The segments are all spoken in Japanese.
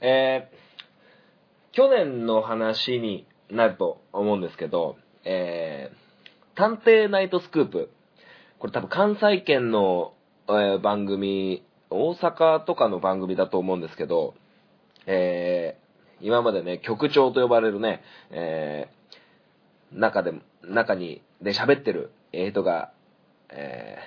えー、去年の話になると思うんですけど、えー、探偵ナイトスクープ。これ多分関西圏の、えー、番組、大阪とかの番組だと思うんですけど、えー、今までね、局長と呼ばれるね、えー、中で、中に、で喋ってる人が、え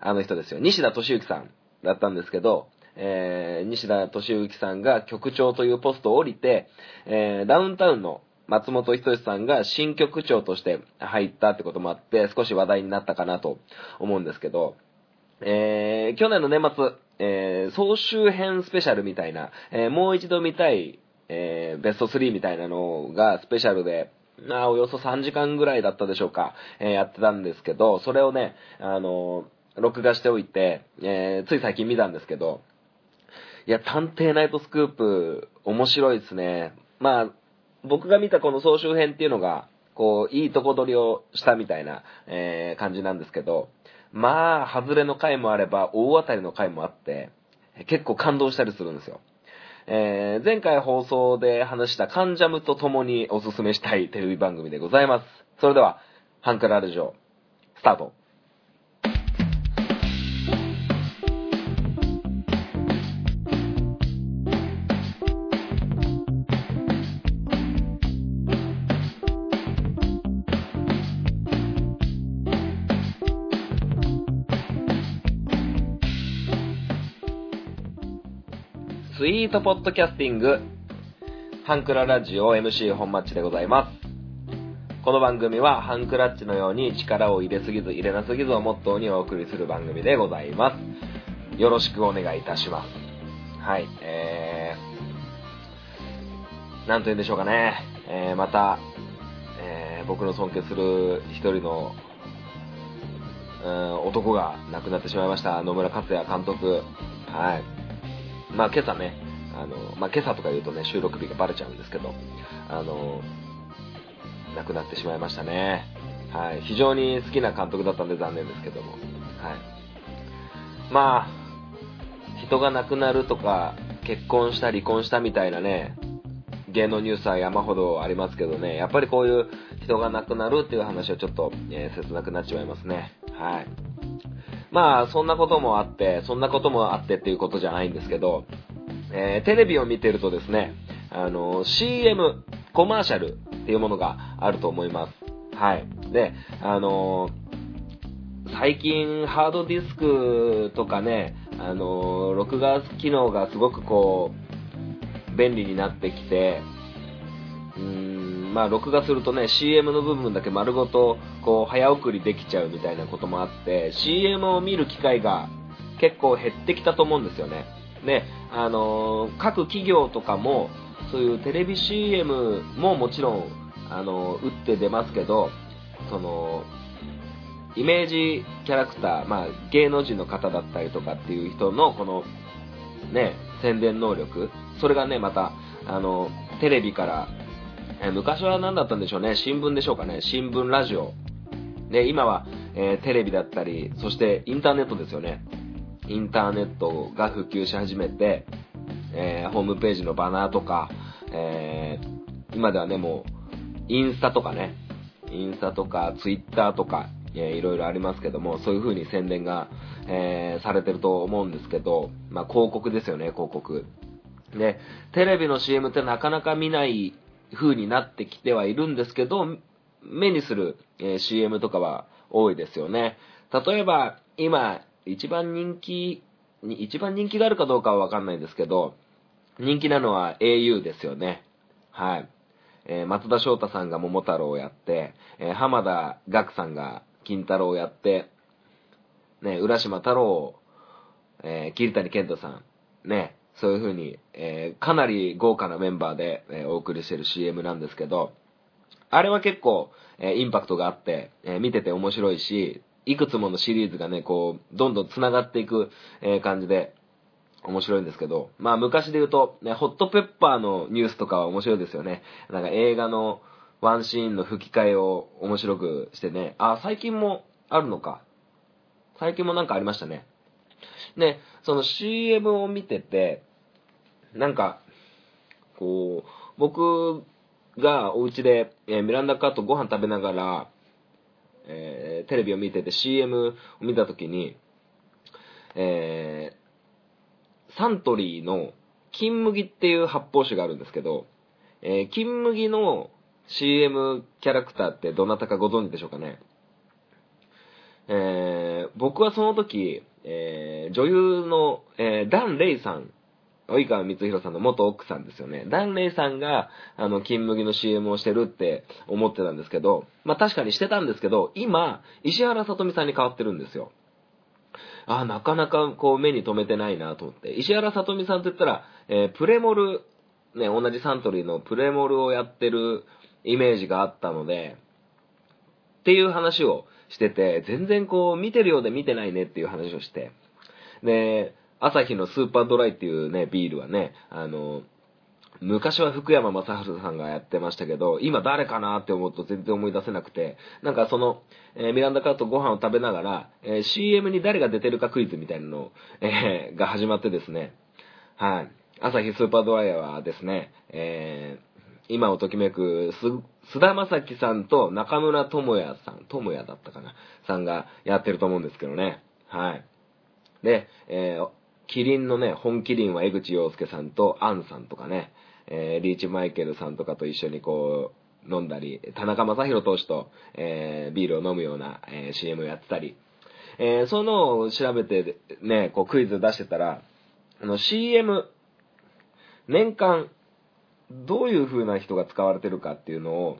ー、あの人ですよ。西田敏行さんだったんですけど、えー、西田敏行さんが局長というポストを降りて、えー、ダウンタウンの松本人志さんが新局長として入ったってこともあって、少し話題になったかなと思うんですけど、えー、去年の年末、えー、総集編スペシャルみたいな、えー、もう一度見たい、えー、ベスト3みたいなのがスペシャルで、あおよそ3時間ぐらいだったでしょうか、えー、やってたんですけど、それをね、あの、録画しておいて、えー、つい最近見たんですけど、いや、探偵ナイトスクープ、面白いですね。まあ、僕が見たこの総集編っていうのが、こう、いいとこ取りをしたみたいな、えー、感じなんですけど、まあ、外れの回もあれば、大当たりの回もあって、結構感動したりするんですよ。えー、前回放送で話したカンジャムと共におすすめしたいテレビ番組でございます。それでは、ハンクラルジオ、スタート。スイートポッドキャスティング、ハンクララジオ MC 本マッチでございます。この番組はハンクラッチのように力を入れすぎず入れなすぎずをモットーにお送りする番組でございます。よろしくお願いいたします。はい、えー、なんと言うんでしょうかね。えー、また、えー、僕の尊敬する一人の、うん、男が亡くなってしまいました。野村克也監督。はい。まあ今朝ね、あの、まあ今朝とか言うとね、収録日がバレちゃうんですけど、あの、亡くなってしまいましたね。はい。非常に好きな監督だったんで残念ですけども。はい。まあ、人が亡くなるとか、結婚した、離婚したみたいなね、芸能ニュースは山ほどありますけどね、やっぱりこういう人が亡くなるっていう話はちょっと、えー、切なくなっちまいますね。はい。まあ、そんなこともあって、そんなこともあってっていうことじゃないんですけど、えー、テレビを見てるとですね、あの、CM、コマーシャルっていうものがあると思います。はい。で、あの最近ハードディスクとかね、あの録画機能がすごくこう、便利になってきて、うーん、まあ録画するとね、CM の部分だけ丸ごと、こう、早送りできちゃうみたいなこともあって、CM を見る機会が結構減ってきたと思うんですよね。で、あのー、各企業とかも、そういうテレビ CM ももちろん、あのー、打って出ますけど、その、イメージキャラクター、まあ、芸能人の方だったりとかっていう人の、この、ね、宣伝能力、それがね、また、あの、テレビから、え昔は何だったんでしょうね、新聞でしょうかね、新聞、ラジオ。で、今は、えー、テレビだったり、そしてインターネットですよね。インターネットが普及し始めて、えー、ホームページのバナーとか、えー、今ではね、もう、インスタとかね、インスタとか、ツイッターとか、えー、いろいろありますけども、そういう風に宣伝が、えー、されてると思うんですけど、まあ、広告ですよね、広告。で、テレビの CM ってなかなか見ない風になってきてはいるんですけど、目にする、え、CM とかは多いですよね。例えば、今、一番人気、一番人気があるかどうかはわかんないんですけど、人気なのは au ですよね。はい。えー、松田翔太さんが桃太郎をやって、えー、浜田岳さんが金太郎をやって、ね、浦島太郎、えー、桐谷健太さん、ね、そういう風に、えー、かなり豪華なメンバーで、えー、お送りしてる CM なんですけど、あれは結構、えー、インパクトがあって、え見てて面白いし、いくつものシリーズがね、こう、どんどん繋がっていく、え感じで、面白いんですけど、まあ昔で言うと、ね、ホットペッパーのニュースとかは面白いですよね。なんか映画のワンシーンの吹き替えを面白くしてね、あ、最近もあるのか。最近もなんかありましたね。ね、その CM を見てて、なんか、こう、僕がお家で、えーミランダカーとご飯食べながら、えーテレビを見てて CM を見たときに、えーサントリーの金麦っていう発泡酒があるんですけど、えー金麦の CM キャラクターってどなたかご存知でしょうかね？えー僕はその時、えー女優の、えーダン・レイさん、及川光弘さんの元奥さんですよね。ダン・レイさんが、あの、金麦の CM をしてるって思ってたんですけど、まあ確かにしてたんですけど、今、石原さとみさんに変わってるんですよ。ああなかなかこう目に留めてないなと思って。石原さとみさんと言ったら、えープレモル、ね、同じサントリーのプレモルをやってるイメージがあったので、っていう話をしてて、全然こう見てるようで見てないねっていう話をして。で、朝日のスーパードライっていうね、ビールはね、あの、昔は福山雅治さんがやってましたけど、今誰かなって思うと全然思い出せなくて、なんかその、えーミランダカーとご飯を食べながら、えー CM に誰が出てるかクイズみたいなの、えーが始まってですね、はい。朝日スーパードライヤーはですね、えー今をときめく、す、菅田将暉さんと中村智也さん、智也だったかなさんがやってると思うんですけどね。はい。で、えーキリンのね、本キリンは江口洋介さんとアンさんとかね、えーリーチマイケルさんとかと一緒にこう、飲んだり、田中将大投手と、えービールを飲むような、えー CM をやってたり、えーそのを調べてね、こうクイズ出してたら、あの CM、年間、どういう風な人が使われてるかっていうのを、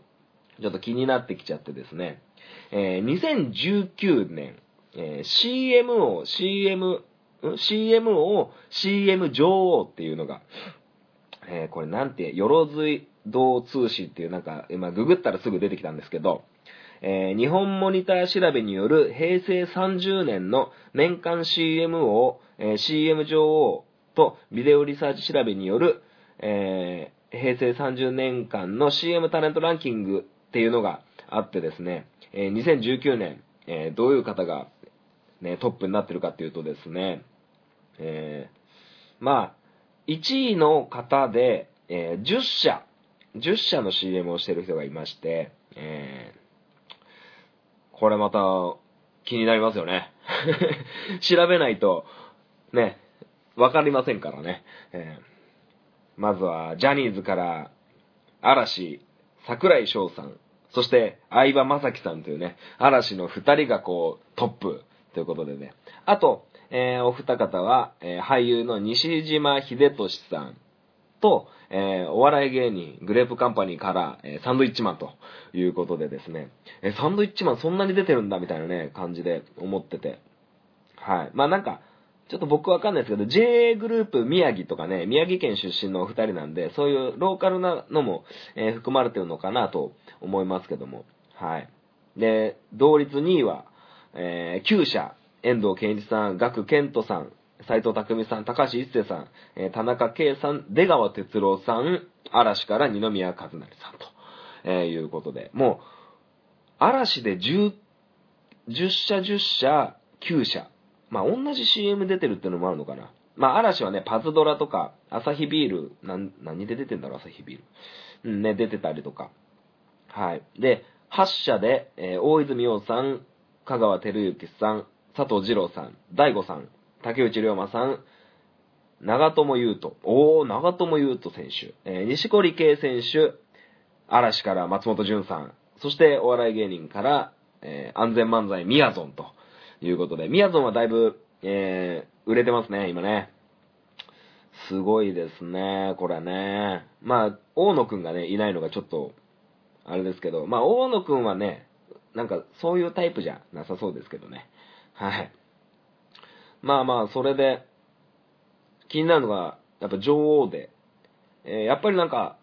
ちょっと気になってきちゃってですね、えー2019年、えー CM を CM、CM を CM 女王っていうのが、えーこれなんて、よろずい道通信っていうなんか、今ググったらすぐ出てきたんですけど、えー日本モニター調べによる平成30年の年間 CM を、えー CM 女王とビデオリサーチ調べによる、えー平成30年間の CM タレントランキングっていうのがあってですね、えー2019年、えどういう方が、ね、トップになってるかっていうとですね、えーまあ、1位の方で、えー10社、10社の CM をしてる人がいまして、えーこれまた気になりますよね。調べないと、ね、わかりませんからね。えーまずは、ジャニーズから、嵐、桜井翔さん、そして、相葉雅紀さんというね、嵐の二人がこう、トップということでね。あと、えーお二方は、えー俳優の西島秀俊さんと、えーお笑い芸人、グレープカンパニーから、えサンドイッチマンということでですね、えサンドイッチマンそんなに出てるんだみたいなね、感じで思ってて。はい。まあなんか、ちょっと僕わかんないですけど、JA グループ宮城とかね、宮城県出身のお二人なんで、そういうローカルなのも、え含まれてるのかなと思いますけども。はい。で、同率2位は、えー、9社、遠藤健一さん、岳健人さん、斉藤匠さん、高橋一生さん、えー田中圭さん、出川哲朗さん、嵐から二宮和也さんと、えーいうことで、もう、嵐で10、10社10社、9社。まあ、同じ CM 出てるってのもあるのかな。まあ、嵐はね、パズドラとか、アサヒビール、なん、何で出てんだろう、アサヒビール。うんね、出てたりとか。はい。で、8社で、えー大泉洋さん、香川照之さん、佐藤二郎さん、大悟さん、竹内涼真さん、長友佑都、おー、長友佑都選手、えー西堀圭選手、嵐から松本潤さん、そしてお笑い芸人から、えー安全漫才みやぞんということで、みやぞんはだいぶ、えー売れてますね、今ね。すごいですね、これね。まあ、大野くんがね、いないのがちょっと、あれですけど、まあ、大野くんはね、なんか、そういうタイプじゃなさそうですけどね。はい。まあまあ、それで、気になるのが、やっぱ女王で、えーやっぱりなんか、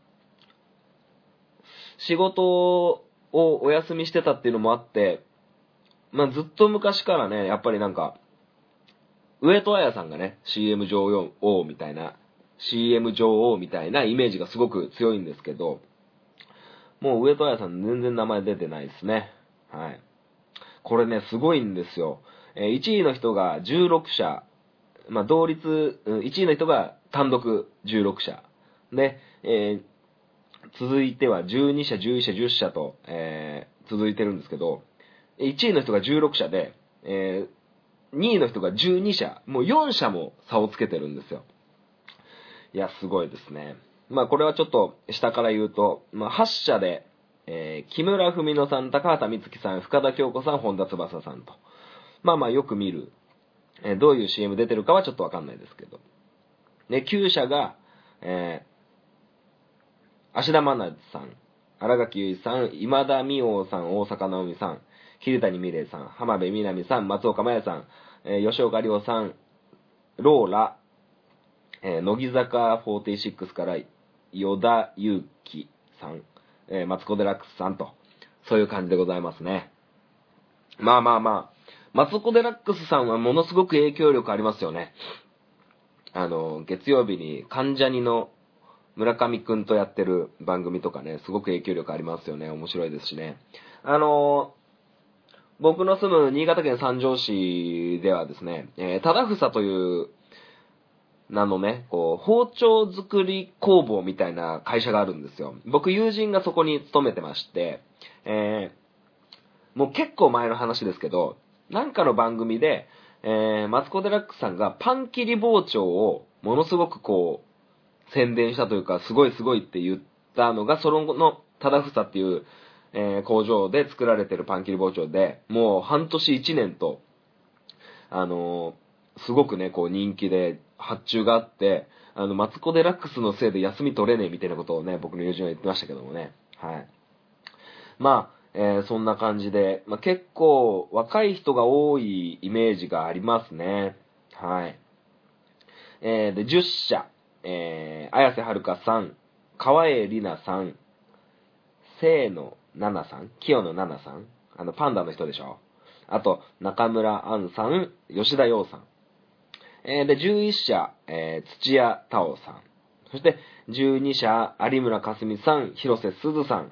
仕事をお休みしてたっていうのもあって、まあずっと昔からね、やっぱりなんか、上戸彩さんがね、CM 女王みたいな、CM 女王みたいなイメージがすごく強いんですけど、もう上戸彩さん全然名前出てないですね。はい。これね、すごいんですよ。1位の人が16社、まあ、同率、1位の人が単独16社。で、えー、続いては12社、11社、10社と、えー、続いてるんですけど、1位の人が16社で、えー、2位の人が12社、もう4社も差をつけてるんですよ。いや、すごいですね。まあこれはちょっと下から言うと、まあ8社で、えー、木村文乃さん、高畑充希さん、深田京子さん、本田翼さんと。まあまあよく見る、え、どういう CM 出てるかはちょっとわかんないですけど。で、9社が、えー、芦田愛菜さん、荒垣結衣さん、今田美桜さん、大阪直美さん、秀谷美玲さん、浜辺美波さん、松岡真也さん、えー、吉岡亮さん、ローラ、えー、乃木坂46から与田祐希さん、えー、マツコ・デラックスさんと、そういう感じでございますね。まあまあまあ、マツコ・デラックスさんはものすごく影響力ありますよね。あの、月曜日に関ジャニの村上くんとやってる番組とかね、すごく影響力ありますよね。面白いですしね。あの僕の住む新潟県三条市ではですね、えー、ただふさという名のね、こう、包丁作り工房みたいな会社があるんですよ。僕友人がそこに勤めてまして、えー、もう結構前の話ですけど、なんかの番組で、えー、マツコ・デラックスさんがパン切り包丁をものすごくこう、宣伝したというか、すごいすごいって言ったのが、その後の、ただふさっていう、えー、工場で作られてるパン切り包丁で、もう半年1年と、あのー、すごくね、こう人気で、発注があって、あの、マツコ・デラックスのせいで休み取れねえみたいなことをね、僕の友人は言ってましたけどもね。はい。まあ、えー、そんな感じで、まあ、結構若い人が多いイメージがありますね。はい。えー、で、10社、えー、綾瀬はるかさん、川栄里奈さん、清野奈々さん、清野奈々さん、あの、パンダの人でしょ。あと、中村杏さん、吉田洋さん。えー、で、11社、えー、土屋太鳳さん。そして、12社、有村架純さん、広瀬すずさん。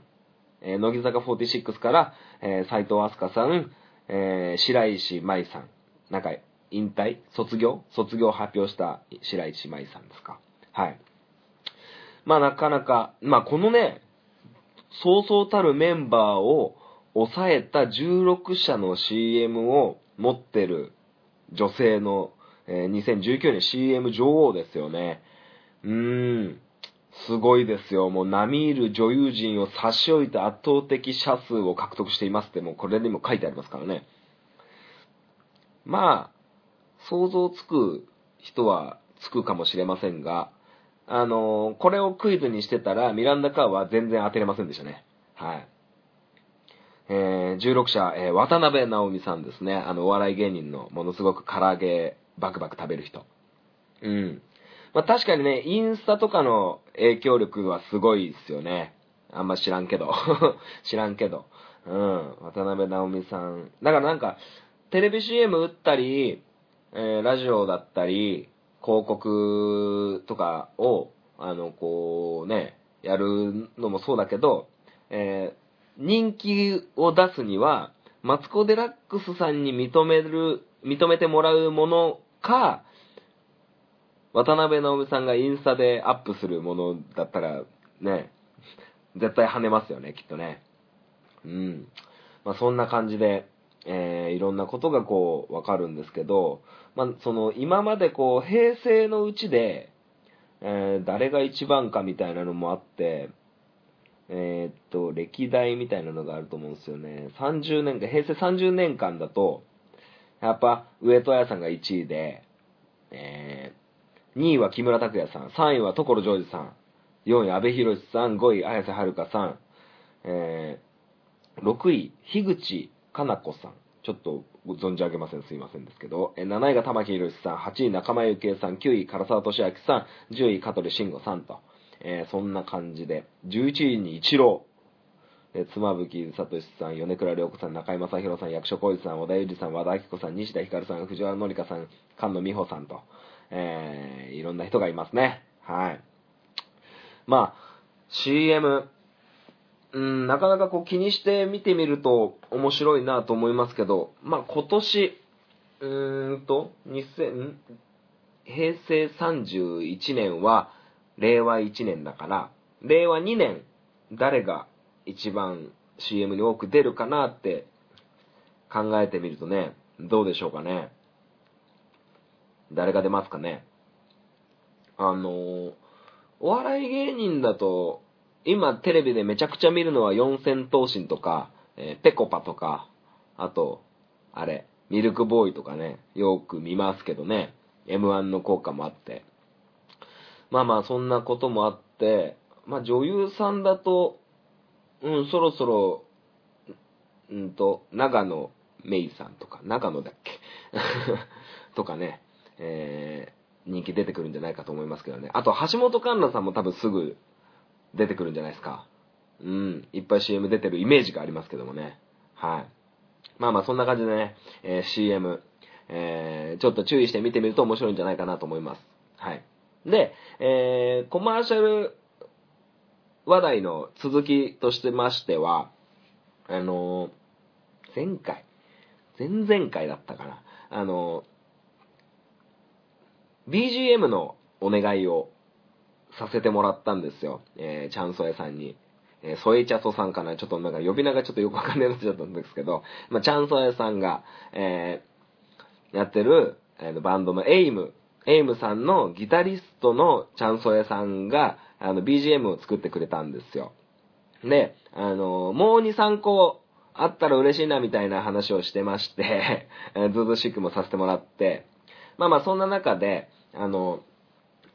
えー、乃木坂46から、えー、斎藤飛鳥さん、えー、白石舞さん。なんか、引退？卒業？卒業発表した白石舞さんですか？はい。まあなかなか、まあこのね、そうそうたるメンバーを抑えた16社の CM を持ってる女性のえー、2019年 CM 女王ですよね。うーん。すごいですよ。もう並みいる女優陣を差し置いて圧倒的社数を獲得していますって、もうこれにも書いてありますからね。まあ、想像つく人はつくかもしれませんが、あのー、これをクイズにしてたら、ミランダカーは全然当てれませんでしたね。はい。えー、16社、えー、渡辺直美さんですね。あの、お笑い芸人のものすごく唐揚げバクバク食べる人。うん。まあ確かにね、インスタとかの影響力はすごいですよね。あんま知らんけど。知らんけど。うん。渡辺直美さん。だからなんか、テレビ CM 打ったり、えー、ラジオだったり、広告とかを、あの、こうね、やるのもそうだけど、えー、人気を出すには、マツコ・デラックスさんに認める、認めてもらうものか、渡辺直美さんがインスタでアップするものだったら、ね、絶対跳ねますよね、きっとね。うん。まあ、そんな感じで、えー、いろんなことがこう、わかるんですけど、まあ、その、今までこう、平成のうちで、えー、誰が一番かみたいなのもあって、えー、っと、歴代みたいなのがあると思うんですよね。30年間、平成30年間だと、やっぱ、上戸彩さんが1位で、えー、2位は木村拓哉さん、3位は所ジョージさん、4位阿部寛さん、5位綾瀬はるかさん、えー、6位、樋口かな子さん。ちょっと存じ上げません。すいませんですけど。7位が玉木宏さん、8位仲間由紀恵さん、9位唐沢俊明さん、10位香取慎吾さんと。えー、そんな感じで。11位に一郎。え妻夫木聡さん、米倉涼子さん、中井正宏さん、役所広司さん、小田裕二さん、和田明子さん、西田ひかるさん、藤原紀香さん、菅野美穂さんと、えー、いろんな人がいますね。はい。まあ、CM、うん、なかなかこう気にして見てみると面白いなと思いますけど、まあ今年、うーんと、2000、平成31年は、令和1年だから、令和2年、誰が一番 CM に多く出るかなって考えてみるとね、どうでしょうかね。誰が出ますかね。あのお笑い芸人だと、今テレビでめちゃくちゃ見るのは四千頭身とか、えーペコパとか、あと、あれ、ミルクボーイとかね、よく見ますけどね、M1 の効果もあって。まあまあ、そんなこともあって、まあ女優さんだと、うん、そろそろ、うんと、長野メイさんとか、長野だっけ？とかね、えー人気出てくるんじゃないかと思いますけどね。あと、橋本環奈さんも多分すぐ出てくるんじゃないですか。うん、いっぱい CM 出てるイメージがありますけどもね。はい。まあまあ、そんな感じでね、えー CM、えーちょっと注意して見てみると面白いんじゃないかなと思います。はい。で、えーコマーシャル話題の続きとしてましては、あのー前回、前々回だったかな。あのー BGM のお願いをさせてもらったんですよ。えー、チャンソエさんに。えー、ソエチャソさんかな？ちょっとなんか呼び名がちょっとよくわかんないなっちゃったんですけど、まあ、チャンソエさんが、えー、やってる、えーバンドのエイム、エイムさんのギタリストのチャンソエさんが、あの、BGM を作ってくれたんですよ。で、あの、もう2、3個あったら嬉しいなみたいな話をしてまして、えー図々しくもさせてもらって、まあまあそんな中で、あの、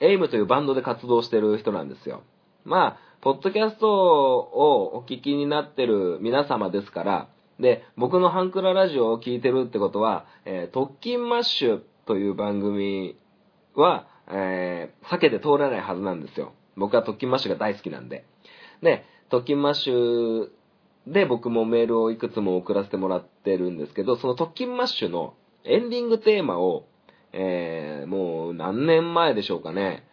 エイムというバンドで活動してる人なんですよ。まあ、ポッドキャストをお聞きになってる皆様ですから、で、僕のハンクララジオを聞いてるってことは、えー特勤マッシュという番組は、えー避けて通らないはずなんですよ。僕は特勤マッシュが大好きなんで。で、特勤マッシュで僕もメールをいくつも送らせてもらってるんですけど、その特勤マッシュのエンディングテーマを、えーもう何年前でしょうかね。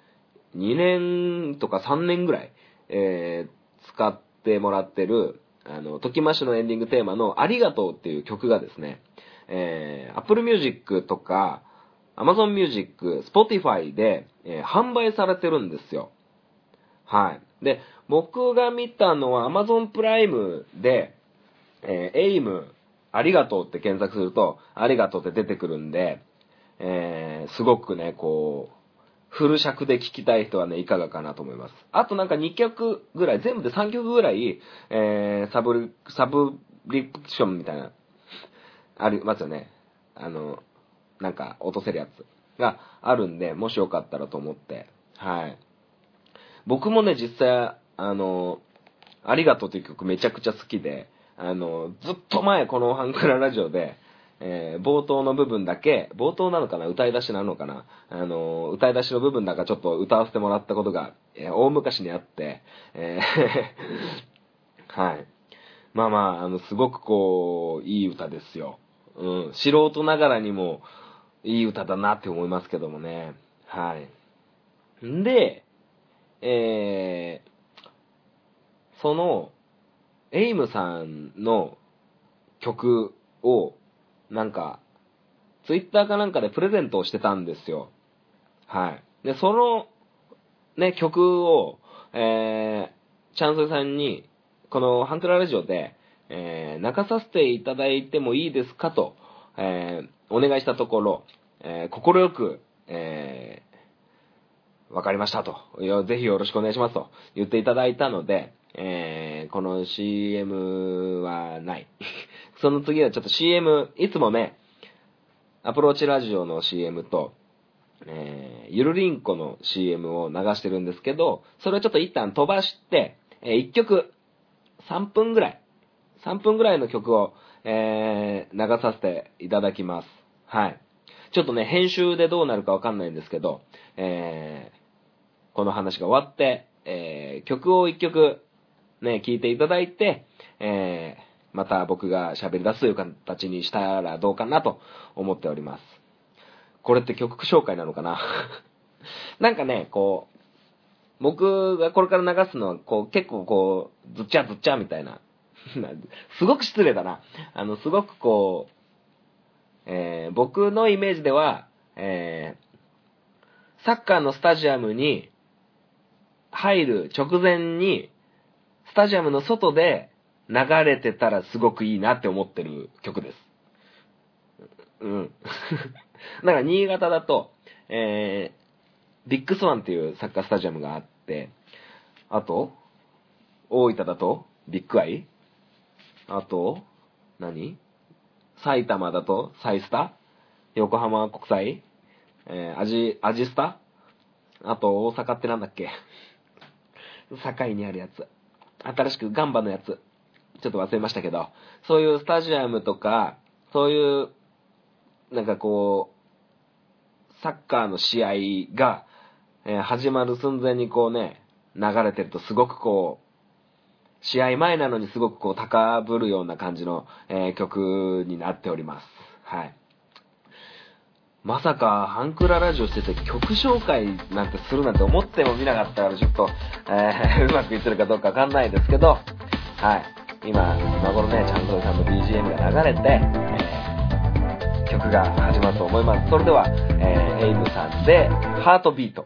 2年とか3年ぐらい、えー使ってもらってる、あの、ときましのエンディングテーマのありがとうっていう曲がですね、えー、Apple Music とか、Amazon Music、Spotify で、えー販売されてるんですよ。はい。で、僕が見たのは Amazon プライムで、えー、エイム、ありがとうって検索すると、ありがとうって出てくるんで、えー、すごくね、こう、フル尺で聴きたい人はね、いかがかなと思います。あとなんか2曲ぐらい、全部で3曲ぐらい、えー、サブリ、サブリプションみたいな、ありますよね。あの、なんか落とせるやつがあるんで、もしよかったらと思って、はい。僕もね、実際、あの、ありがとうという曲めちゃくちゃ好きで、あの、ずっと前このハンクララジオで、えー冒頭の部分だけ、冒頭なのかな？歌い出しなのかな？あの、歌い出しの部分だかちょっと歌わせてもらったことが、えー大昔にあって、えー はい。まあまあ、あの、すごくこう、いい歌ですよ。うん。素人ながらにも、いい歌だなって思いますけどもね。はい。んで、え、その、エイムさんの曲を、なんか、ツイッターかなんかでプレゼントをしてたんですよ。はい。で、その、ね、曲を、えー、チャンスさんに、このハンクララジオで、えー、泣かさせていただいてもいいですかと、えー、お願いしたところ、えー、心よく、えー、わかりましたと。ぜひよろしくお願いしますと言っていただいたので、えー、この CM はない。その次はちょっと CM、いつもね、アプローチラジオの CM と、えー、ゆるりんこの CM を流してるんですけど、それをちょっと一旦飛ばして、えー、1曲、3分ぐらい、3分ぐらいの曲を、えー、流させていただきます。はい。ちょっとね、編集でどうなるかわかんないんですけど、えー、この話が終わって、えー、曲を1曲、ね、聴いていただいて、えー、また僕が喋り出すという形にしたらどうかなと思っております。これって曲紹介なのかな？なんかね、こう、僕がこれから流すのは、こう、結構こう、ずっちゃずっちゃみたいな。すごく失礼だな。あの、すごくこう、えー、僕のイメージでは、えー、サッカーのスタジアムに入る直前に、スタジアムの外で、流れてたらすごくいいなって思ってる曲です。うん。なんか新潟だと、えー、ビッグスワンっていうサッカースタジアムがあって、あと、大分だと、ビッグアイ？あと、何？埼玉だと、サイスタ？横浜国際？えー、アジ、アジスタ？あと、大阪ってなんだっけ？境にあるやつ。新しくガンバのやつ。ちょっと忘れましたけど、そういうスタジアムとか、そういう、なんかこう、サッカーの試合が、えー、始まる寸前にこうね、流れてるとすごくこう、試合前なのにすごくこう高ぶるような感じの、えー、曲になっております。はい。まさか、ハンクララジオしてて曲紹介なんてするなんて思ってもみなかったから、ちょっと、えー、うまくいってるかどうかわかんないですけど、はい。今、今頃ね、ちゃんとさんの BGM が流れて、えー、曲が始まると思います。それでは、えー、エイブさんで、ハートビート。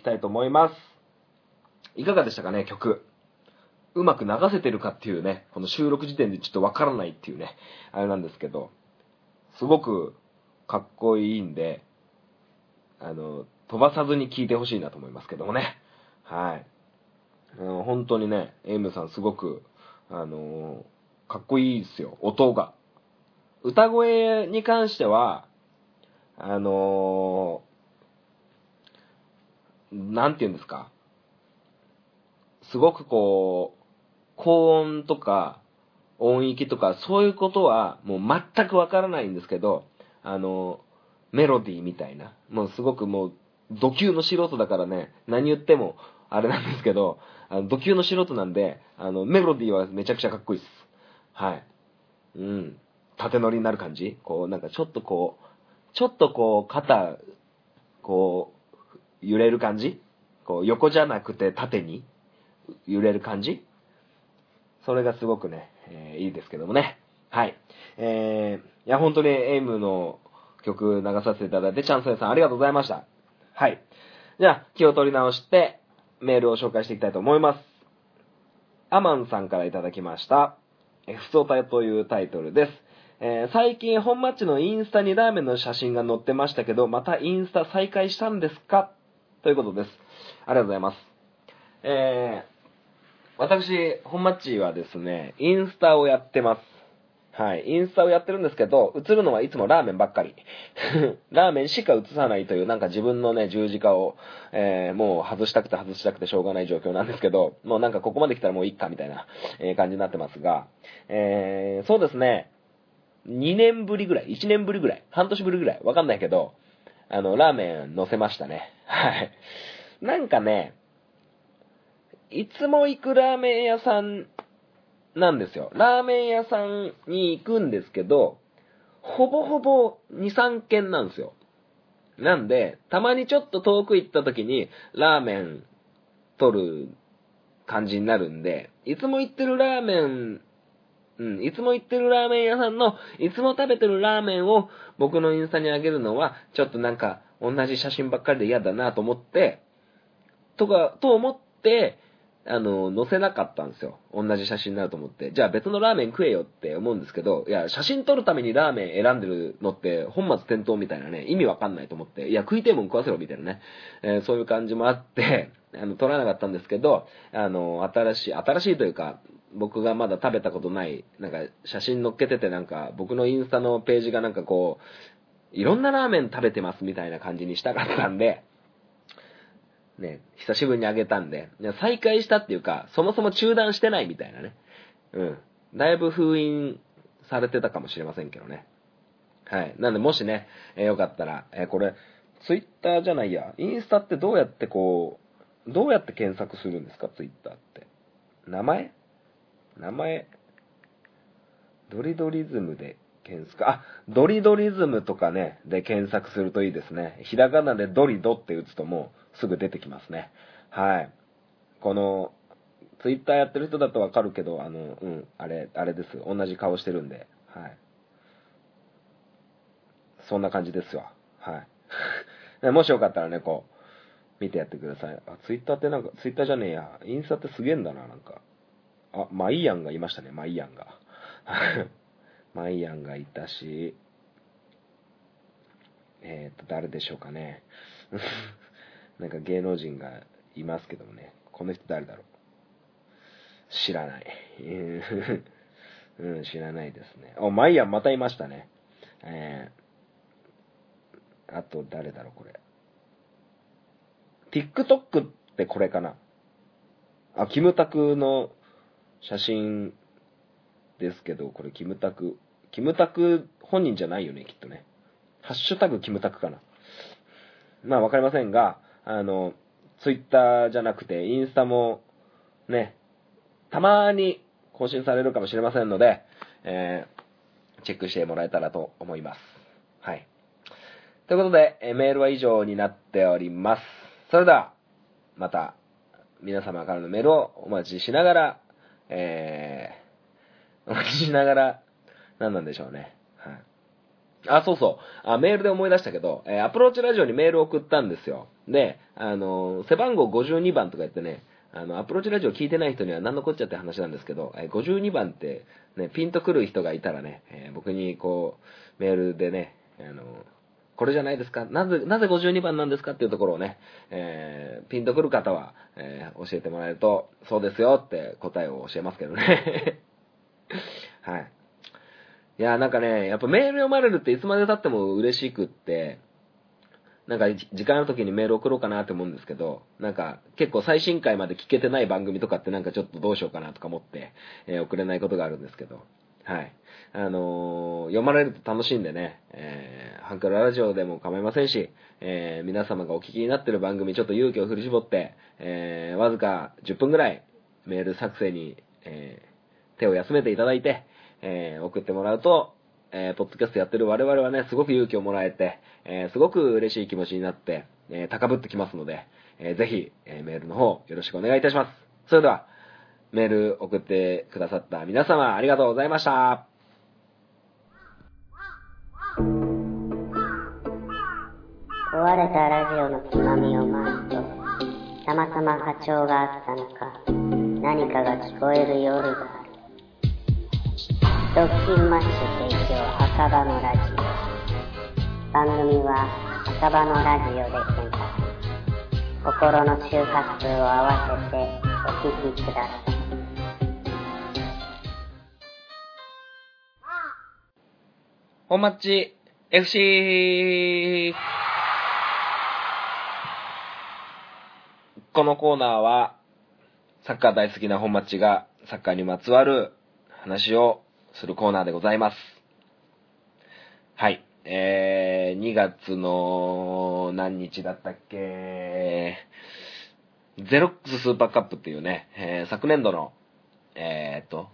きたいと思います。いかがでしたかね、曲。うまく流せてるかっていうね、この収録時点でちょっとわからないっていうね、あれなんですけど、すごくかっこいいんで、あの、飛ばさずに聞いてほしいなと思いますけどもね。はい。あの本当にね、エイムさんすごく、あのかっこいいですよ、音が。歌声に関しては、あのなんて言うんですか？すごくこう、高音とか、音域とか、そういうことはもう全くわからないんですけど、あの、メロディーみたいな。もうすごくもう、土級の素人だからね、何言っても、あれなんですけど、あの、土級の素人なんで、あの、メロディーはめちゃくちゃかっこいいです。はい。うん。縦乗りになる感じこう、なんかちょっとこう、ちょっとこう、肩、こう、揺れる感じ？こう、横じゃなくて縦に揺れる感じ？それがすごくね、えー、いいですけどもね。はい。えー、いや、本当にエイムの曲流させていただいて、チャンスさんありがとうございました。はい。じゃあ、気を取り直して、メールを紹介していきたいと思います。アマンさんからいただきました。ふつおたというタイトルです。えー、最近本マッチのインスタにラーメンの写真が載ってましたけど、またインスタ再開したんですか？ということです。ありがとうございます。えー、私、本マッチはですね、インスタをやってます。はい。インスタをやってるんですけど、映るのはいつもラーメンばっかり。ラーメンしか映さないという、なんか自分のね、十字架を、えー、もう外したくて外したくてしょうがない状況なんですけど、もうなんかここまで来たらもういっかみたいな、え、感じになってますが、えー、そうですね、2年ぶりぐらい、1年ぶりぐらい、半年ぶりぐらい、わかんないけど、あの、ラーメン乗せましたね。はい。なんかね、いつも行くラーメン屋さんなんですよ。ラーメン屋さんに行くんですけど、ほぼほぼ2、3軒なんですよ。なんで、たまにちょっと遠く行った時に、ラーメン取る感じになるんで、いつも行ってるラーメン、うん、いつも行ってるラーメン屋さんの、いつも食べてるラーメンを僕のインスタにあげるのは、ちょっとなんか、同じ写真ばっかりで嫌だなと思って、とか、と思って、あの、載せなかったんですよ。同じ写真になると思って。じゃあ別のラーメン食えよって思うんですけど、いや、写真撮るためにラーメン選んでるのって本末転倒みたいなね、意味わかんないと思って、いや、食いてえもん食わせろみたいなね、えー、そういう感じもあって、あの、撮らなかったんですけど、あの、新しい、新しいというか、僕がまだ食べたことない、なんか写真載っけててなんか、僕のインスタのページがなんかこう、いろんなラーメン食べてますみたいな感じにしたかったんで、ね、久しぶりにあげたんで、再開したっていうか、そもそも中断してないみたいなね。うん。だいぶ封印されてたかもしれませんけどね。はい。なんで、もしね、えー、よかったら、えー、これ、ツイッターじゃないや、インスタってどうやってこう、どうやって検索するんですか、ツイッターって。名前？名前、ドリドリズムで検索、あ、ドリドリズムとかね、で検索するといいですね。ひらがなでドリドって打つともうすぐ出てきますね。はい。この、ツイッターやってる人だとわかるけど、あの、うん、あれ、あれです。同じ顔してるんで、はい。そんな感じですわ。はい。もしよかったらね、こう、見てやってください。あ、ツイッターってなんか、ツイッターじゃねえや。インスタってすげえんだな、なんか。あ、マイヤンがいましたね、マイヤンが。マイアンがいたし、えっ、と、誰でしょうかね。なんか芸能人がいますけどもね。この人誰だろう。知らない。うん、知らないですね。お、マイアンまたいましたね。えー、あと誰だろう、これ。TikTok ってこれかな。あ、キムタクの写真ですけど、これキムタク。キムタク本人じゃないよね、きっとね。ハッシュタグキムタクかな。まあわかりませんが、あの、ツイッターじゃなくて、インスタも、ね、たまーに更新されるかもしれませんので、えー、チェックしてもらえたらと思います。はい。ということで、メールは以上になっております。それでは、また、皆様からのメールをお待ちしながら、えお待ちしながら、何なんでしょうね。はい。あ、そうそう。あ、メールで思い出したけど、えー、アプローチラジオにメール送ったんですよ。で、あの、背番号52番とか言ってね、あの、アプローチラジオ聞いてない人には何のこっちゃって話なんですけど、えー52番って、ね、ピンとくる人がいたらね、え僕にこう、メールでね、あの、これじゃないですかなぜ、なぜ52番なんですかっていうところをね、えーピンとくる方は、えー教えてもらえると、そうですよって答えを教えますけどね。はい。いや、なんかね、やっぱメール読まれるっていつまで経っても嬉しくって、なんか時間ある時にメール送ろうかなって思うんですけど、なんか結構最新回まで聞けてない番組とかってなんかちょっとどうしようかなとか思って、えー送れないことがあるんですけど、はい。あのー読まれると楽しいんでね、えーハンクララジオでも構いませんし、えー皆様がお聞きになってる番組ちょっと勇気を振り絞って、えーわずか10分ぐらいメール作成に、え手を休めていただいて、え送ってもらうと、えポッドキャストやってる我々はね、すごく勇気をもらえて、えすごく嬉しい気持ちになって、え高ぶってきますので、えーぜひ、えメールの方よろしくお願いいたします。それでは、メール送ってくださった皆様ありがとうございました。壊れたラジオのつまみを回すと、たまたま波長があったのか、何かが聞こえる夜がある。ドッキンマッシュ提供赤羽のラジオ。番組は赤羽のラジオで検索。心の周波数を合わせてお聞きください。本マッチ FC! このコーナーは、サッカー大好きな本マッチがサッカーにまつわる話をするコーナーでございます。はい。えー、2月の何日だったっけ？ゼロックススーパーカップっていうね、えー昨年度の、えーっと、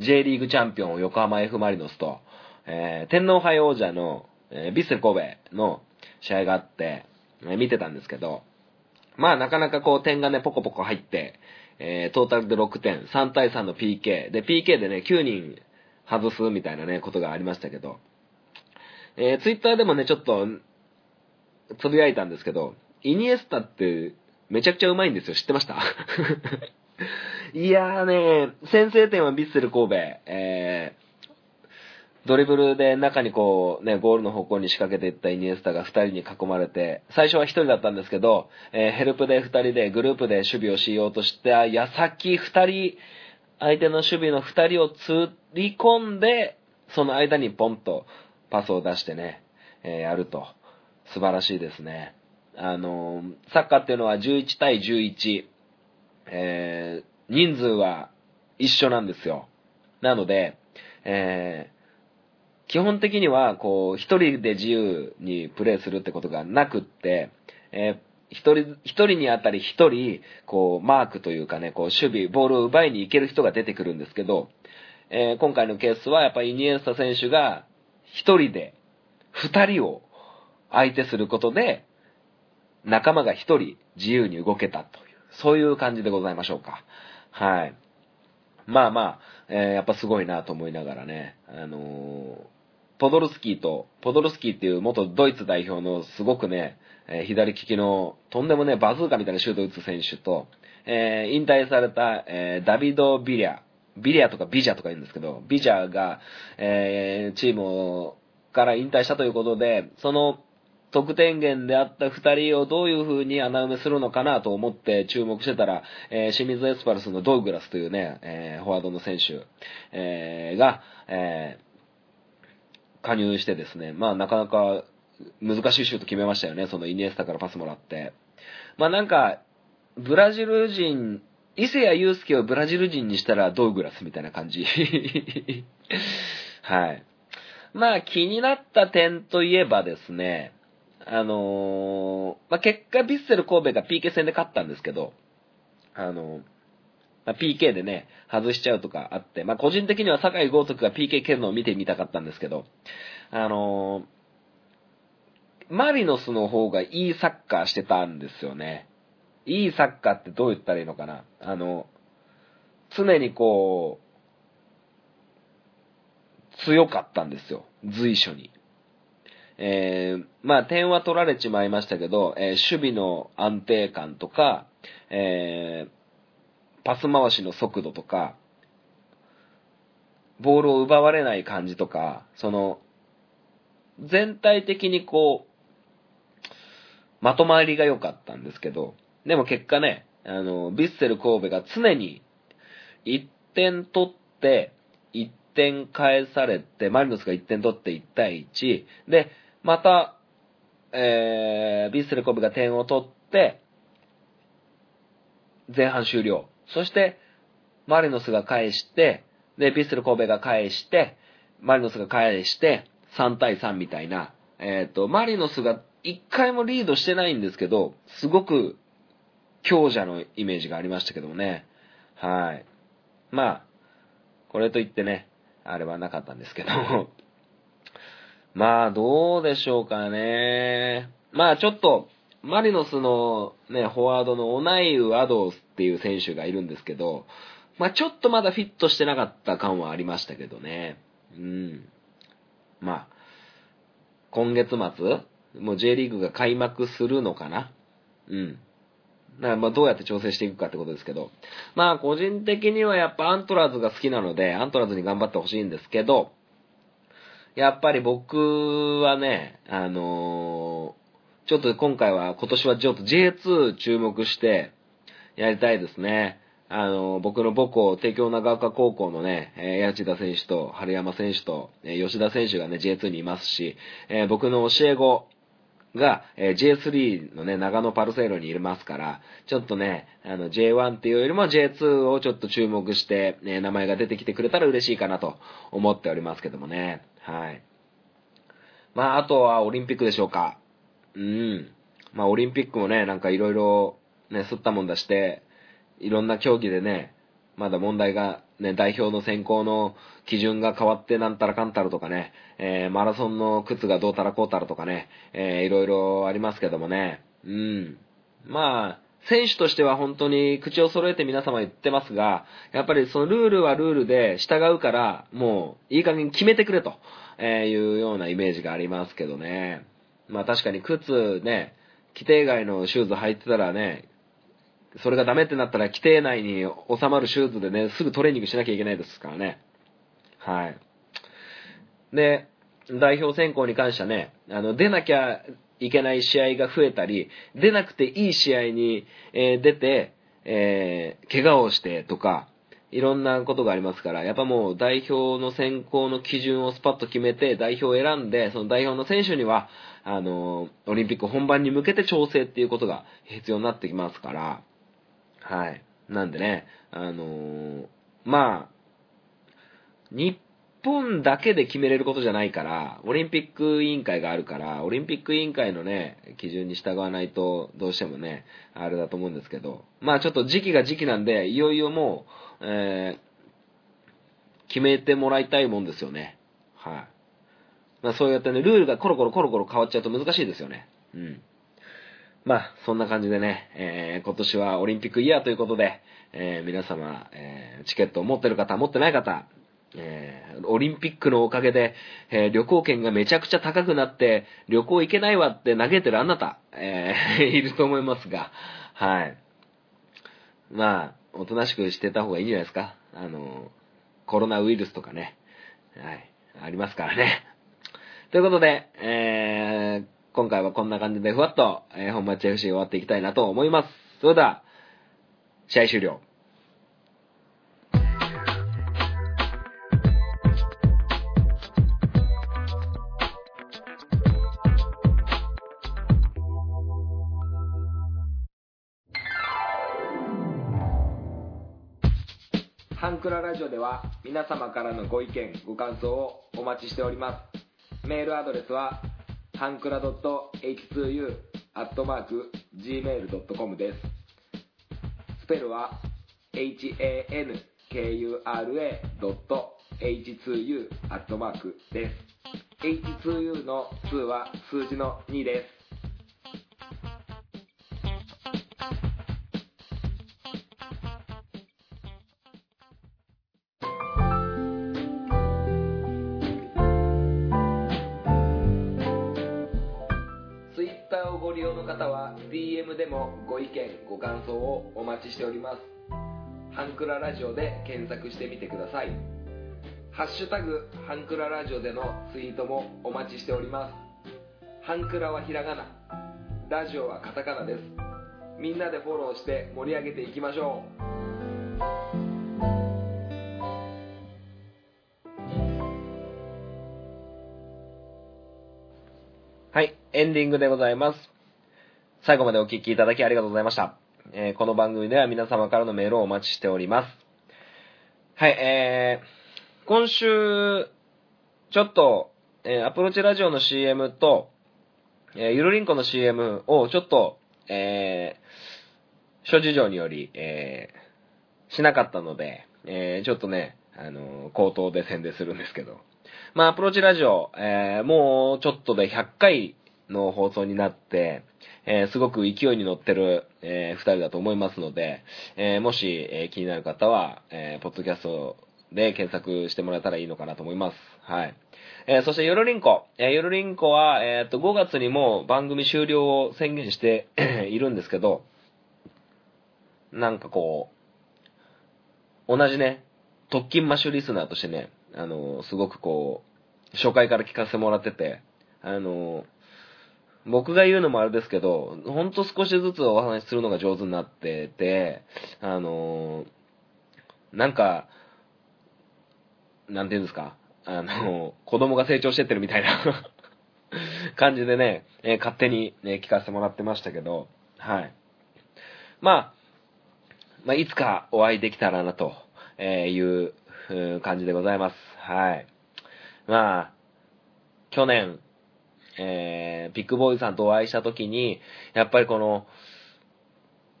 J リーグチャンピオン横浜 F・ マリノスと、えー天皇杯王者の、えービッセル神戸の試合があって、えー見てたんですけど、まあなかなかこう点がね、ポコポコ入って、えートータルで6点、3対3の PK、で PK でね、9人外すみたいなね、ことがありましたけど、えー、ツイッターでもね、ちょっと、つぶやいたんですけど、イニエスタってめちゃくちゃうまいんですよ。知ってました？いやーね、先制点はビッセル神戸、えー、ドリブルで中にこうね、ゴールの方向に仕掛けていったイニエスタが2人に囲まれて、最初は1人だったんですけど、えーヘルプで2人でグループで守備をしようとした矢先2人、相手の守備の2人を釣り込んで、その間にポンとパスを出してね、えーやると。素晴らしいですね。あのーサッカーっていうのは11対11、えー人数は一緒なんですよ。なので、えー基本的には、こう、一人で自由にプレーするってことがなくって、えー一人、一人にあたり一人、こう、マークというかね、こう、守備、ボールを奪いに行ける人が出てくるんですけど、えー今回のケースは、やっぱりイニエスタ選手が、一人で、二人を相手することで、仲間が一人自由に動けたという、そういう感じでございましょうか。はい。まあまあ、えーやっぱすごいなと思いながらね、あのーポドルスキーと、ポドルスキーっていう元ドイツ代表のすごくね、えー左利きのとんでもね、バズーカみたいなシュートを打つ選手と、えー引退された、えーダビド・ビリア、ビリアとかビジャとか言うんですけど、ビジャが、えーチームから引退したということで、その得点源であった二人をどういう風に穴埋めするのかなと思って注目してたら、えー清水エスパルスのドウグラスというね、えーフォワードの選手、えーが、えー加入してですね、まあなかなか難しいシュート決めましたよね、そのイニエスタからパスもらって。まあなんか、ブラジル人、伊勢谷友介をブラジル人にしたらドウグラスみたいな感じ。はい。まあ気になった点といえばですね、あのーまあ結果ビッセル神戸が PK 戦で勝ったんですけど、あのまあ、PK でね、外しちゃうとかあって、まあ個人的には酒井豪徳が PK 蹴るのを見てみたかったんですけど、あのーマリノスの方がいいサッカーしてたんですよね。いいサッカーってどう言ったらいいのかな。あの、常にこう、強かったんですよ。随所に。えー、まあ点は取られちまいましたけど、えー守備の安定感とか、えー、パス回しの速度とか、ボールを奪われない感じとか、その、全体的にこう、まとまりが良かったんですけど、でも結果ね、あの、ビッセル神戸が常に1点取って、1点返されて、マリノスが1点取って1対1、で、また、えー、ビッセル神戸が点を取って、前半終了。そして、マリノスが返して、で、ビッセル神戸が返して、マリノスが返して、3対3みたいな、えっ、ー、と、マリノスが1回もリードしてないんですけど、すごく強者のイメージがありましたけどもね。はい。まあ、これといってね、あれはなかったんですけどもまあ、どうでしょうかね。まあ、ちょっと、マリノスのね、フォワードのオナイウ・アドースっていう選手がいるんですけど、まあ、ちょっとまだフィットしてなかった感はありましたけどね。うん。まあ、今月末、もう J リーグが開幕するのかなうん。まあどうやって調整していくかってことですけど。まあ個人的にはやっぱアントラーズが好きなので、アントラーズに頑張ってほしいんですけど、やっぱり僕はね、あのー、ちょっと今回は、今年はちょっと J2 注目してやりたいですね。あのー、僕の母校、帝京長岡高校のね、えー、八田選手と春山選手と、えー、吉田選手がね、J2 にいますし、えー、僕の教え子、が、えー、J3 のね、長野パルセイロにいますから、ちょっとね、あの、J1 っていうよりも J2 をちょっと注目して、ね、名前が出てきてくれたら嬉しいかなと思っておりますけどもね。はい。まあ、あとはオリンピックでしょうか。うん。まあ、オリンピックもね、なんかいろいろ、ね、吸ったもんだして、いろんな競技でね、まだ問題が、ね、代表の選考の基準が変わってなんたらかんたらとかね、えー、マラソンの靴がどうたらこうたらとかね、えー、いろいろありますけどもね、うん。まあ、選手としては本当に口を揃えて皆様言ってますが、やっぱりそのルールはルールで従うから、もういい加減決めてくれというようなイメージがありますけどね。まあ確かに靴ね、規定外のシューズ履いてたらね、それがダメってなったら規定内に収まるシューズでね、すぐトレーニングしなきゃいけないですからね。はい。で、代表選考に関してはね、あの、出なきゃいけない試合が増えたり、出なくていい試合に、えー、出て、えー、怪我をしてとか、いろんなことがありますから、やっぱもう代表の選考の基準をスパッと決めて、代表を選んで、その代表の選手には、あの、オリンピック本番に向けて調整っていうことが必要になってきますから、はい。なんでね、あのー、まあ、日本だけで決めれることじゃないから、オリンピック委員会があるから、オリンピック委員会のね、基準に従わないと、どうしてもね、あれだと思うんですけど、まあちょっと時期が時期なんで、いよいよもう、えー、決めてもらいたいもんですよね。はい。まあそうやってね、ルールがコロコロコロコロ変わっちゃうと難しいですよね。うん。まあ、そんな感じでね、えー、今年はオリンピックイヤーということで、えー、皆様、えー、チケットを持ってる方、持ってない方、えー、オリンピックのおかげで、えー、旅行券がめちゃくちゃ高くなって、旅行行けないわって嘆いてるあなた、えー、いると思いますが、はい。まあ、おとなしくしてた方がいいんじゃないですか。あの、コロナウイルスとかね、はい、ありますからね。ということで、えー、今回はこんな感じでふわっと、えー、本町 FC 終わっていきたいなと思います。それでは、試合終了。クララジオでは皆様からのご意見、ご感想をお待ちしております。メールアドレスはハンクラ .h2u.gmail.com です。スペルは hankura.h2u です。h2u の2は数字の2です。感想をお待ちしております。ハンクララジオで検索してみてください。ハッシュタグハンクララジオでのツイートもお待ちしております。ハンクラはひらがな。ラジオはカタカナです。みんなでフォローして盛り上げていきましょう。はい、エンディングでございます。最後までお聞きいただきありがとうございました。えーこの番組では皆様からのメールをお待ちしております。はい、えー、今週、ちょっと、えーアプローチラジオの CM と、えーゆるりんこの CM をちょっと、えー、諸事情により、えー、しなかったので、えーちょっとね、あの口頭で宣伝するんですけど、まあ、アプローチラジオ、えーもうちょっとで100回の放送になって、えーすごく勢いに乗ってる、えー二人だと思いますので、えーもし、えー気になる方は、えーポッドキャストで検索してもらえたらいいのかなと思います。はい。えーそして、ゆるりんこ。えーゆるりんこは、えーっと、5月にも番組終了を宣言して いるんですけど、なんかこう、同じね、特勤マッシュリスナーとしてね、あの、すごくこう、初回から聞かせてもらってて、あの、僕が言うのもあれですけど、ほんと少しずつお話しするのが上手になってて、あの、なんか、なんていうんですか、あの、子供が成長してってるみたいな 感じでね、えー勝手に、ね、聞かせてもらってましたけど、はい。まあ、まあ、いつかお会いできたらなという感じでございます。はい。まあ、去年、えー、ビッグボーイさんとお会いしたときに、やっぱりこの、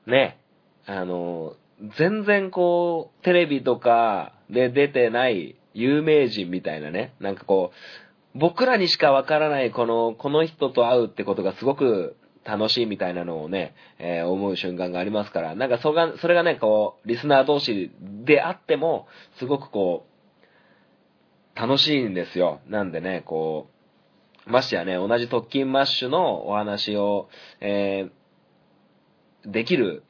ね、あの、全然こう、テレビとかで出てない有名人みたいなね、なんかこう、僕らにしかわからないこの、この人と会うってことがすごく楽しいみたいなのをね、えー思う瞬間がありますから、なんかそが、それがね、こう、リスナー同士であっても、すごくこう、楽しいんですよ。なんでね、こう、ましてやね、同じ特勤マッシュのお話を、えーできる、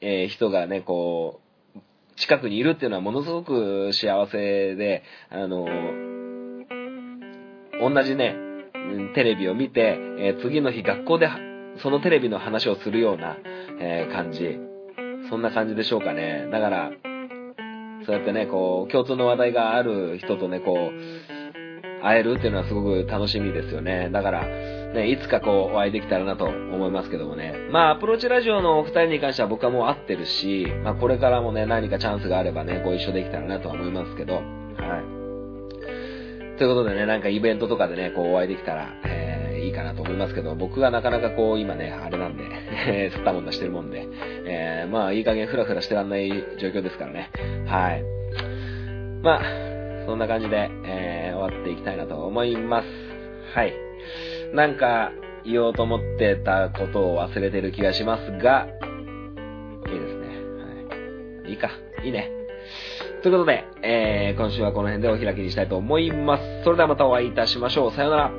えー人がね、こう、近くにいるっていうのはものすごく幸せで、あの、同じね、テレビを見て、えー次の日学校でそのテレビの話をするような、えー感じ。そんな感じでしょうかね。だから、そうやってね、こう、共通の話題がある人とね、こう、会えるっていうのはすごく楽しみですよね。だから、ね、いつかこう、お会いできたらなと思いますけどもね。まあ、アプローチラジオのお二人に関しては僕はもう会ってるし、まあ、これからもね、何かチャンスがあればね、ご一緒できたらなとは思いますけど、はい。ということでね、なんかイベントとかでね、こうお会いできたら、えー、いいかなと思いますけど、僕がなかなかこう、今ね、あれなんで、えー吸ったもんだしてるもんで、えー、まあ、いい加減フラフラしてらんない状況ですからね。はい。まあ、そんな感じで、えー、終わっていきたいなと思います。はい。なんか、言おうと思ってたことを忘れてる気がしますが、いいですね。はい。いいか。いいね。ということで、えー、今週はこの辺でお開きにしたいと思います。それではまたお会いいたしましょう。さようなら。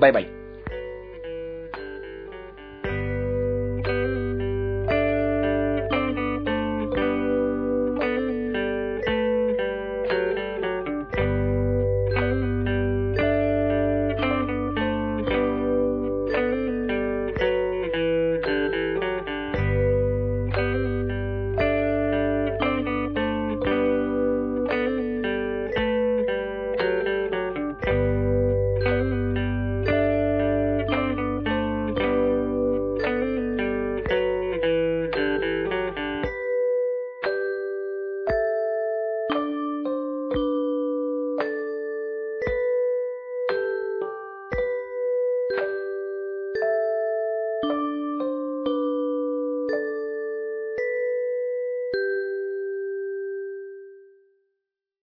バイバイ。